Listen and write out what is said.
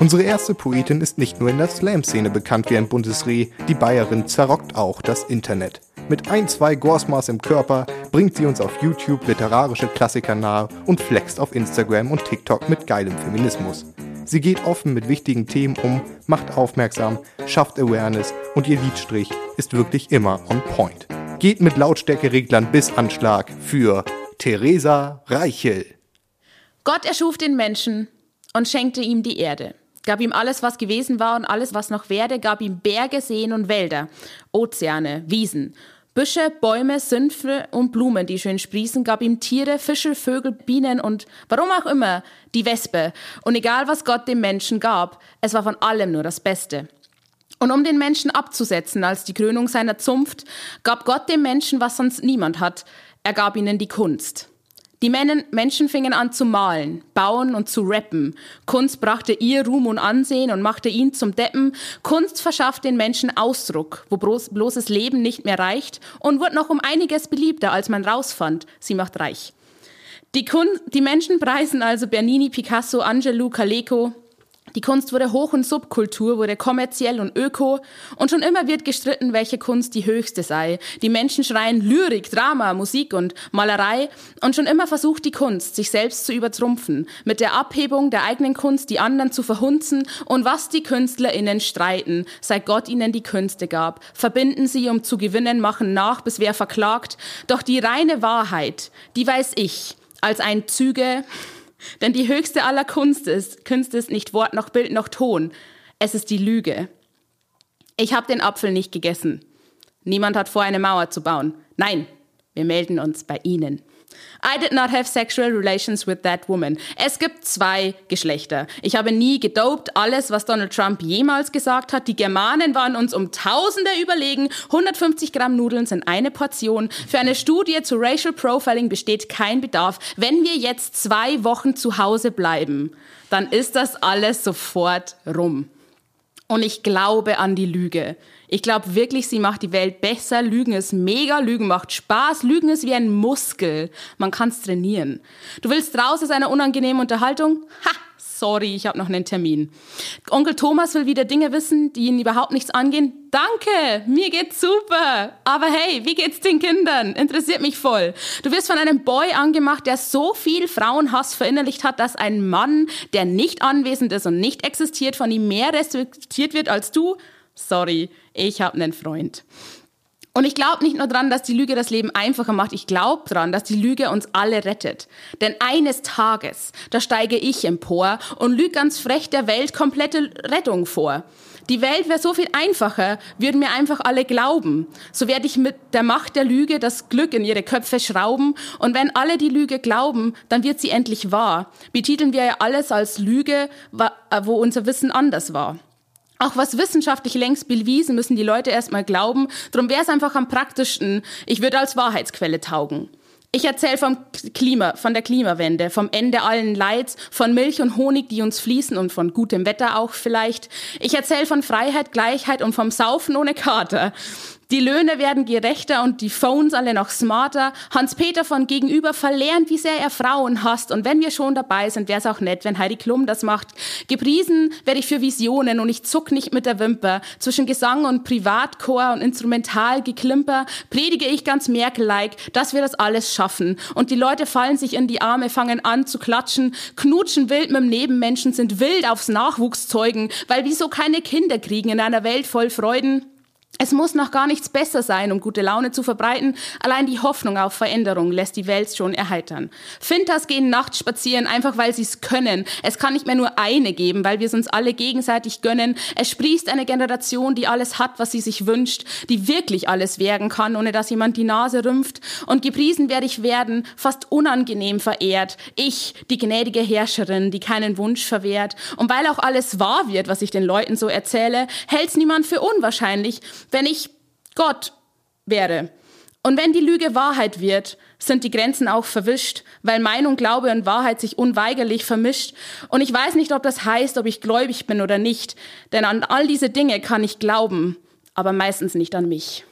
Unsere erste Poetin ist nicht nur in der Slam-Szene bekannt wie ein buntes Reh, die Bayerin zerrockt auch das Internet. Mit ein, zwei Gorsmaß im Körper bringt sie uns auf YouTube literarische Klassiker nahe und flext auf Instagram und TikTok mit geilem Feminismus. Sie geht offen mit wichtigen Themen um, macht aufmerksam, schafft Awareness und ihr Liedstrich ist wirklich immer on point. Geht mit Lautstärkereglern bis Anschlag für Theresa Reichel. Gott erschuf den Menschen und schenkte ihm die Erde. Gab ihm alles, was gewesen war und alles, was noch werde, gab ihm Berge, Seen und Wälder, Ozeane, Wiesen, Büsche, Bäume, Sümpfe und Blumen, die schön sprießen, gab ihm Tiere, Fische, Vögel, Bienen und warum auch immer die Wespe. Und egal, was Gott dem Menschen gab, es war von allem nur das Beste. Und um den Menschen abzusetzen als die Krönung seiner Zunft, gab Gott dem Menschen, was sonst niemand hat. Er gab ihnen die Kunst. Die Menschen fingen an zu malen, bauen und zu rappen. Kunst brachte ihr Ruhm und Ansehen und machte ihn zum Deppen. Kunst verschafft den Menschen Ausdruck, wo bloßes Leben nicht mehr reicht und wird noch um einiges beliebter, als man rausfand. Sie macht reich. Die, Kun die Menschen preisen also Bernini, Picasso, Angelou, Caleco, die Kunst wurde Hoch- und Subkultur, wurde kommerziell und öko. Und schon immer wird gestritten, welche Kunst die höchste sei. Die Menschen schreien Lyrik, Drama, Musik und Malerei. Und schon immer versucht die Kunst, sich selbst zu übertrumpfen. Mit der Abhebung der eigenen Kunst die anderen zu verhunzen. Und was die KünstlerInnen streiten, seit Gott ihnen die Künste gab. Verbinden sie, um zu gewinnen, machen nach, bis wer verklagt. Doch die reine Wahrheit, die weiß ich, als ein Züge denn die höchste aller Kunst ist, Künste ist nicht Wort noch Bild noch Ton. Es ist die Lüge. Ich habe den Apfel nicht gegessen. Niemand hat vor, eine Mauer zu bauen. Nein, wir melden uns bei Ihnen. I did not have sexual relations with that woman. Es gibt zwei Geschlechter. Ich habe nie gedopt. Alles, was Donald Trump jemals gesagt hat. Die Germanen waren uns um Tausende überlegen. 150 Gramm Nudeln sind eine Portion. Für eine Studie zu Racial Profiling besteht kein Bedarf. Wenn wir jetzt zwei Wochen zu Hause bleiben, dann ist das alles sofort rum. Und ich glaube an die Lüge. Ich glaube wirklich, sie macht die Welt besser. Lügen ist mega, Lügen macht Spaß. Lügen ist wie ein Muskel. Man kann es trainieren. Du willst raus aus einer unangenehmen Unterhaltung? Ha! Sorry, ich habe noch einen Termin. Onkel Thomas will wieder Dinge wissen, die ihn überhaupt nichts angehen. Danke, mir geht's super. Aber hey, wie geht's den Kindern? Interessiert mich voll. Du wirst von einem Boy angemacht, der so viel Frauenhass verinnerlicht hat, dass ein Mann, der nicht anwesend ist und nicht existiert, von ihm mehr respektiert wird als du sorry, ich habe einen Freund. Und ich glaube nicht nur dran, dass die Lüge das Leben einfacher macht, ich glaube dran, dass die Lüge uns alle rettet. Denn eines Tages, da steige ich empor und lüge ganz frech der Welt komplette Rettung vor. Die Welt wäre so viel einfacher, würden mir einfach alle glauben. So werde ich mit der Macht der Lüge das Glück in ihre Köpfe schrauben. Und wenn alle die Lüge glauben, dann wird sie endlich wahr. Betiteln wir ja alles als Lüge, wo unser Wissen anders war. Auch was wissenschaftlich längst bewiesen, müssen die Leute erstmal glauben. Darum wäre es einfach am praktischsten, ich würde als Wahrheitsquelle taugen. Ich erzähle vom Klima, von der Klimawende, vom Ende allen Leids, von Milch und Honig, die uns fließen und von gutem Wetter auch vielleicht. Ich erzähle von Freiheit, Gleichheit und vom Saufen ohne Kater. Die Löhne werden gerechter und die Phones alle noch smarter. Hans-Peter von Gegenüber verlernt, wie sehr er Frauen hasst. Und wenn wir schon dabei sind, wäre es auch nett, wenn Heidi Klum das macht. Gepriesen werde ich für Visionen und ich zuck nicht mit der Wimper. Zwischen Gesang und Privatchor und Instrumentalgeklimper predige ich ganz Merkel-like, dass wir das alles schaffen. Und die Leute fallen sich in die Arme, fangen an zu klatschen, knutschen wild mit dem Nebenmenschen, sind wild aufs Nachwuchszeugen, weil wieso keine Kinder kriegen in einer Welt voll Freuden? Es muss noch gar nichts besser sein, um gute Laune zu verbreiten. Allein die Hoffnung auf Veränderung lässt die Welt schon erheitern. Fintas gehen nachts spazieren, einfach weil sie es können. Es kann nicht mehr nur eine geben, weil wir es uns alle gegenseitig gönnen. Es sprießt eine Generation, die alles hat, was sie sich wünscht, die wirklich alles werden kann, ohne dass jemand die Nase rümpft. Und gepriesen werde ich werden, fast unangenehm verehrt. Ich, die gnädige Herrscherin, die keinen Wunsch verwehrt. Und weil auch alles wahr wird, was ich den Leuten so erzähle, hält's niemand für unwahrscheinlich, wenn ich Gott wäre. Und wenn die Lüge Wahrheit wird, sind die Grenzen auch verwischt, weil Meinung, Glaube und Wahrheit sich unweigerlich vermischt. Und ich weiß nicht, ob das heißt, ob ich gläubig bin oder nicht, denn an all diese Dinge kann ich glauben, aber meistens nicht an mich.